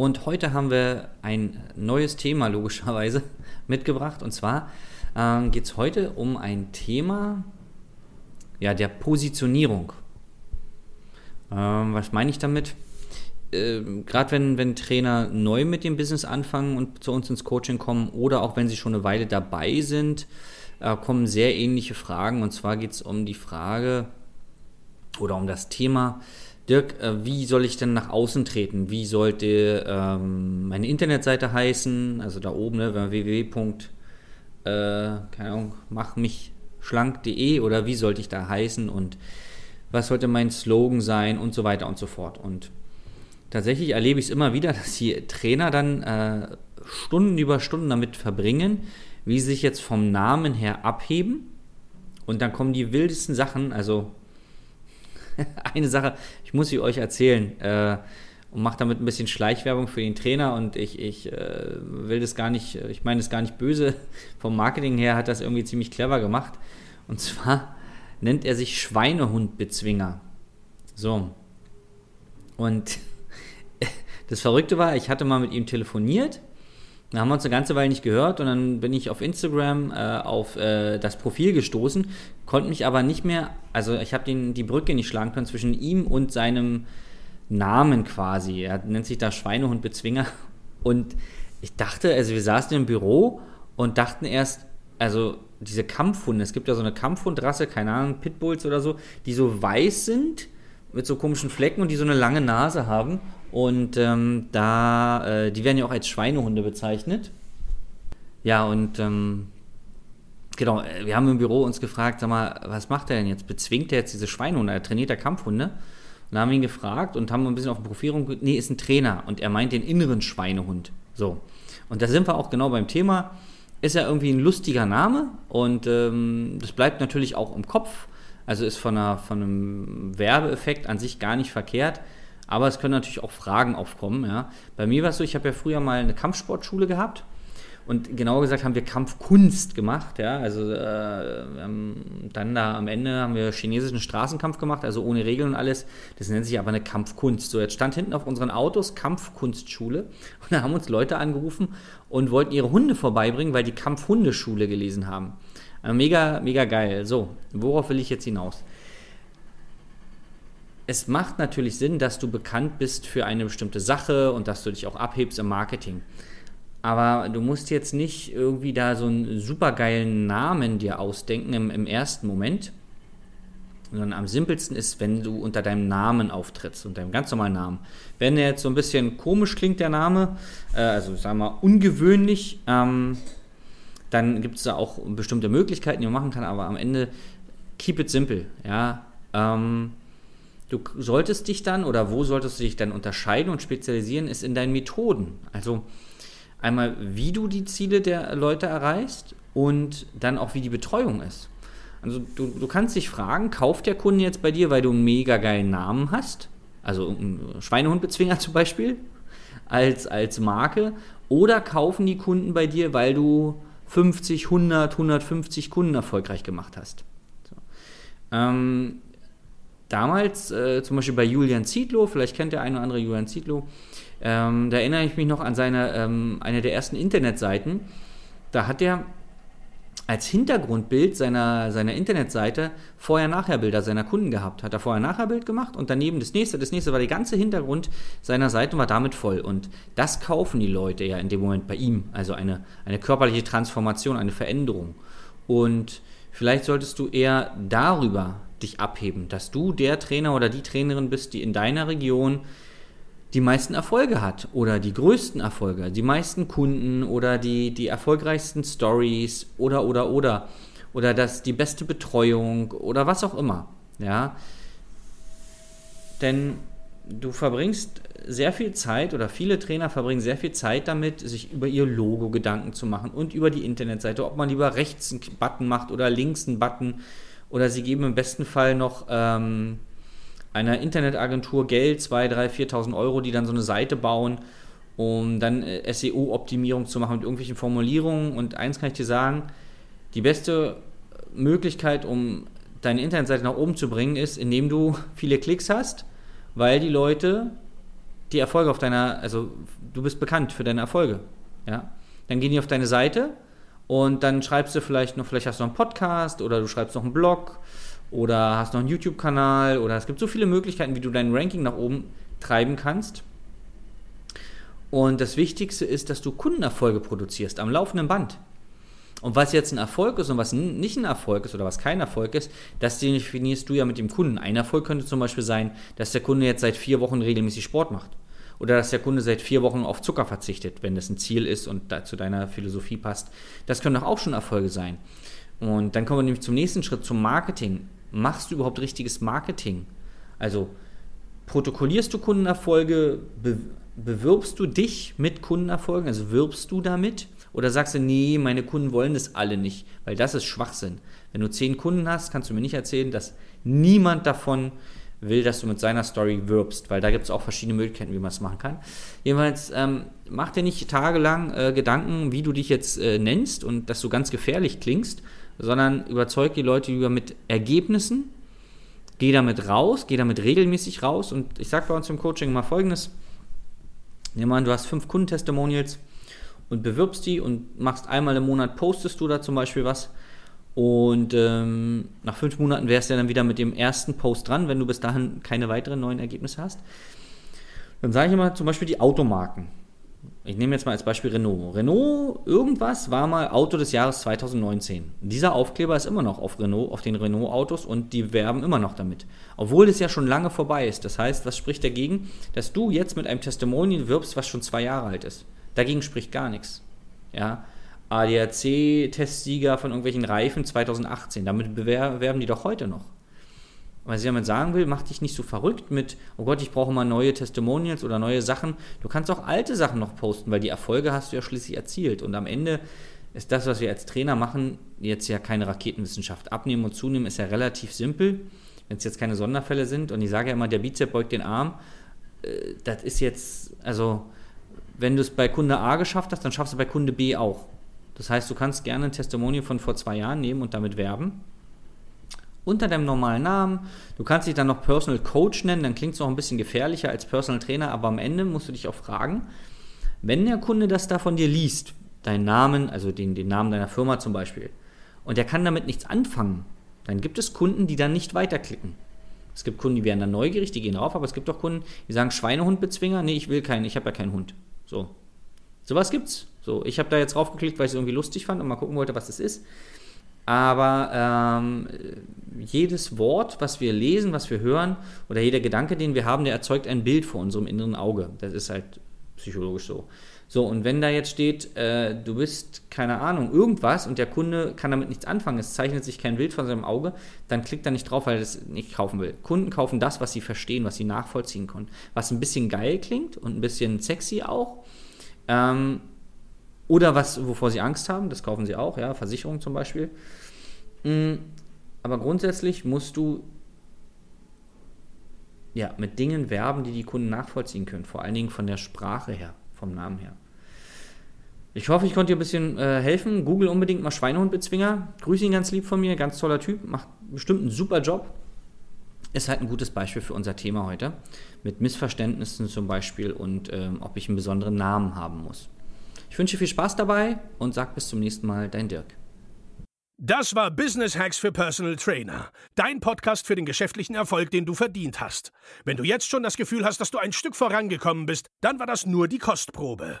und heute haben wir ein neues Thema logischerweise mitgebracht. Und zwar äh, geht es heute um ein Thema ja, der Positionierung. Ähm, was meine ich damit? Ähm, Gerade wenn, wenn Trainer neu mit dem Business anfangen und zu uns ins Coaching kommen oder auch wenn sie schon eine Weile dabei sind, äh, kommen sehr ähnliche Fragen. Und zwar geht es um die Frage oder um das Thema, Dirk, äh, wie soll ich denn nach außen treten? Wie sollte ähm, meine Internetseite heißen? Also da oben, ne, www. Äh, keine Ahnung, mach mich schlank.de oder wie sollte ich da heißen? Und was sollte mein Slogan sein und so weiter und so fort. Und tatsächlich erlebe ich es immer wieder, dass die Trainer dann äh, Stunden über Stunden damit verbringen, wie sie sich jetzt vom Namen her abheben. Und dann kommen die wildesten Sachen. Also eine Sache, ich muss sie euch erzählen. Äh, und mache damit ein bisschen Schleichwerbung für den Trainer und ich, ich äh, will das gar nicht, ich meine das gar nicht böse. Vom Marketing her hat das irgendwie ziemlich clever gemacht. Und zwar nennt er sich Schweinehundbezwinger. So. Und das Verrückte war, ich hatte mal mit ihm telefoniert. Da haben wir uns eine ganze Weile nicht gehört und dann bin ich auf Instagram äh, auf äh, das Profil gestoßen, konnte mich aber nicht mehr, also ich habe die Brücke nicht schlagen können zwischen ihm und seinem Namen quasi. Er nennt sich da Schweinehundbezwinger und ich dachte, also wir saßen im Büro und dachten erst, also diese Kampfhunde, es gibt ja so eine Kampfhundrasse, keine Ahnung, Pitbulls oder so, die so weiß sind mit so komischen Flecken und die so eine lange Nase haben. Und ähm, da, äh, die werden ja auch als Schweinehunde bezeichnet. Ja, und ähm, genau, äh, wir haben im Büro uns gefragt, sag mal, was macht er denn jetzt? Bezwingt er jetzt diese Schweinehunde? Er trainiert er Kampfhunde. Und dann haben wir ihn gefragt und haben ein bisschen auf dem Profil rumgeguckt. Nee, ist ein Trainer und er meint den inneren Schweinehund. So. Und da sind wir auch genau beim Thema ist ja irgendwie ein lustiger Name und ähm, das bleibt natürlich auch im Kopf. Also ist von, einer, von einem Werbeeffekt an sich gar nicht verkehrt. Aber es können natürlich auch Fragen aufkommen. Ja. Bei mir war es so, ich habe ja früher mal eine Kampfsportschule gehabt und genauer gesagt haben wir Kampfkunst gemacht, ja. Also äh, dann da am Ende haben wir chinesischen Straßenkampf gemacht, also ohne Regeln und alles. Das nennt sich aber eine Kampfkunst. So, jetzt stand hinten auf unseren Autos Kampfkunstschule und da haben uns Leute angerufen und wollten ihre Hunde vorbeibringen, weil die Kampfhundeschule gelesen haben. Äh, mega, mega geil. So, worauf will ich jetzt hinaus? Es macht natürlich Sinn, dass du bekannt bist für eine bestimmte Sache und dass du dich auch abhebst im Marketing. Aber du musst jetzt nicht irgendwie da so einen supergeilen Namen dir ausdenken im, im ersten Moment. Sondern am simpelsten ist, wenn du unter deinem Namen auftrittst, unter deinem ganz normalen Namen. Wenn der jetzt so ein bisschen komisch klingt, der Name, äh, also sagen wir mal ungewöhnlich, ähm, dann gibt es da auch bestimmte Möglichkeiten, die man machen kann, aber am Ende keep it simple. Ja? Ähm, du solltest dich dann oder wo solltest du dich dann unterscheiden und spezialisieren, ist in deinen Methoden. Also Einmal, wie du die Ziele der Leute erreichst und dann auch, wie die Betreuung ist. Also du, du kannst dich fragen, kauft der Kunde jetzt bei dir, weil du einen mega geilen Namen hast? Also einen Schweinehundbezwinger zum Beispiel als, als Marke. Oder kaufen die Kunden bei dir, weil du 50, 100, 150 Kunden erfolgreich gemacht hast. So. Ähm, damals, äh, zum Beispiel bei Julian Zietlow, vielleicht kennt der eine oder andere Julian Zietlow, ähm, da erinnere ich mich noch an seine, ähm, eine der ersten Internetseiten. Da hat er als Hintergrundbild seiner, seiner Internetseite Vorher-Nachher-Bilder seiner Kunden gehabt. Hat er Vorher-Nachher-Bild gemacht und daneben das nächste, das nächste war der ganze Hintergrund seiner Seite war damit voll. Und das kaufen die Leute ja in dem Moment bei ihm. Also eine, eine körperliche Transformation, eine Veränderung. Und vielleicht solltest du eher darüber dich abheben, dass du der Trainer oder die Trainerin bist, die in deiner Region die meisten Erfolge hat oder die größten Erfolge, die meisten Kunden oder die, die erfolgreichsten Stories oder oder oder. Oder das die beste Betreuung oder was auch immer, ja. Denn du verbringst sehr viel Zeit oder viele Trainer verbringen sehr viel Zeit damit, sich über ihr Logo Gedanken zu machen und über die Internetseite, ob man lieber rechts einen Button macht oder links einen Button oder sie geben im besten Fall noch ähm, einer Internetagentur Geld, 2, 3, 4.000 Euro, die dann so eine Seite bauen, um dann äh, SEO-Optimierung zu machen mit irgendwelchen Formulierungen. Und eins kann ich dir sagen, die beste Möglichkeit, um deine Internetseite nach oben zu bringen, ist, indem du viele Klicks hast, weil die Leute die Erfolge auf deiner, also du bist bekannt für deine Erfolge. Ja? Dann gehen die auf deine Seite und dann schreibst du vielleicht noch, vielleicht hast du noch einen Podcast oder du schreibst noch einen Blog oder hast noch einen YouTube-Kanal oder es gibt so viele Möglichkeiten, wie du dein Ranking nach oben treiben kannst. Und das Wichtigste ist, dass du Kundenerfolge produzierst am laufenden Band. Und was jetzt ein Erfolg ist und was nicht ein Erfolg ist oder was kein Erfolg ist, das definierst du ja mit dem Kunden. Ein Erfolg könnte zum Beispiel sein, dass der Kunde jetzt seit vier Wochen regelmäßig Sport macht. Oder dass der Kunde seit vier Wochen auf Zucker verzichtet, wenn das ein Ziel ist und zu deiner Philosophie passt. Das können doch auch schon Erfolge sein. Und dann kommen wir nämlich zum nächsten Schritt, zum Marketing machst du überhaupt richtiges Marketing? Also protokollierst du Kundenerfolge, be bewirbst du dich mit Kundenerfolgen, also wirbst du damit? Oder sagst du, nee, meine Kunden wollen das alle nicht, weil das ist Schwachsinn. Wenn du zehn Kunden hast, kannst du mir nicht erzählen, dass niemand davon will, dass du mit seiner Story wirbst, weil da gibt es auch verschiedene Möglichkeiten, wie man es machen kann. Jedenfalls ähm, mach dir nicht tagelang äh, Gedanken, wie du dich jetzt äh, nennst und dass du ganz gefährlich klingst, sondern überzeug die Leute lieber mit Ergebnissen, geh damit raus, geh damit regelmäßig raus und ich sage bei uns im Coaching mal folgendes, nehmen wir an, du hast fünf Kundentestimonials und bewirbst die und machst einmal im Monat, postest du da zum Beispiel was und ähm, nach fünf Monaten wärst du dann wieder mit dem ersten Post dran, wenn du bis dahin keine weiteren neuen Ergebnisse hast. Dann sage ich immer zum Beispiel die Automarken ich nehme jetzt mal als Beispiel Renault. Renault irgendwas war mal Auto des Jahres 2019. Dieser Aufkleber ist immer noch auf Renault, auf den Renault-Autos und die werben immer noch damit. Obwohl es ja schon lange vorbei ist. Das heißt, was spricht dagegen? Dass du jetzt mit einem Testimonial wirbst, was schon zwei Jahre alt ist. Dagegen spricht gar nichts. Ja. ADAC-Testsieger von irgendwelchen Reifen 2018. Damit bewerben die doch heute noch. Was ich damit sagen will, mach dich nicht so verrückt mit, oh Gott, ich brauche mal neue Testimonials oder neue Sachen. Du kannst auch alte Sachen noch posten, weil die Erfolge hast du ja schließlich erzielt. Und am Ende ist das, was wir als Trainer machen, jetzt ja keine Raketenwissenschaft. Abnehmen und zunehmen ist ja relativ simpel, wenn es jetzt keine Sonderfälle sind. Und ich sage ja immer, der Bizep beugt den Arm. Äh, das ist jetzt, also, wenn du es bei Kunde A geschafft hast, dann schaffst du bei Kunde B auch. Das heißt, du kannst gerne ein Testimonial von vor zwei Jahren nehmen und damit werben unter deinem normalen Namen. Du kannst dich dann noch Personal Coach nennen, dann klingt es noch ein bisschen gefährlicher als Personal Trainer, aber am Ende musst du dich auch fragen, wenn der Kunde das da von dir liest, deinen Namen, also den, den Namen deiner Firma zum Beispiel, und der kann damit nichts anfangen, dann gibt es Kunden, die dann nicht weiterklicken. Es gibt Kunden, die werden dann neugierig, die gehen rauf, aber es gibt auch Kunden, die sagen Schweinehundbezwinger, nee, ich will keinen, ich habe ja keinen Hund. So. Sowas gibt's. So, ich habe da jetzt raufgeklickt, weil ich es irgendwie lustig fand und mal gucken wollte, was das ist. Aber ähm, jedes Wort, was wir lesen, was wir hören oder jeder Gedanke, den wir haben, der erzeugt ein Bild vor unserem inneren Auge. Das ist halt psychologisch so. So, und wenn da jetzt steht, äh, du bist, keine Ahnung, irgendwas und der Kunde kann damit nichts anfangen, es zeichnet sich kein Bild von seinem Auge, dann klickt er nicht drauf, weil er das nicht kaufen will. Kunden kaufen das, was sie verstehen, was sie nachvollziehen können. Was ein bisschen geil klingt und ein bisschen sexy auch. Ähm, oder was, wovor sie Angst haben, das kaufen sie auch, ja, Versicherung zum Beispiel. Mm, aber grundsätzlich musst du ja, mit Dingen werben, die die Kunden nachvollziehen können, vor allen Dingen von der Sprache her, vom Namen her. Ich hoffe, ich konnte dir ein bisschen äh, helfen. Google unbedingt mal Schweinehundbezwinger. Grüße ihn ganz lieb von mir, ganz toller Typ, macht bestimmt einen super Job. Ist halt ein gutes Beispiel für unser Thema heute. Mit Missverständnissen zum Beispiel und ähm, ob ich einen besonderen Namen haben muss. Ich wünsche viel Spaß dabei und sag bis zum nächsten Mal, dein Dirk. Das war Business Hacks für Personal Trainer. Dein Podcast für den geschäftlichen Erfolg, den du verdient hast. Wenn du jetzt schon das Gefühl hast, dass du ein Stück vorangekommen bist, dann war das nur die Kostprobe.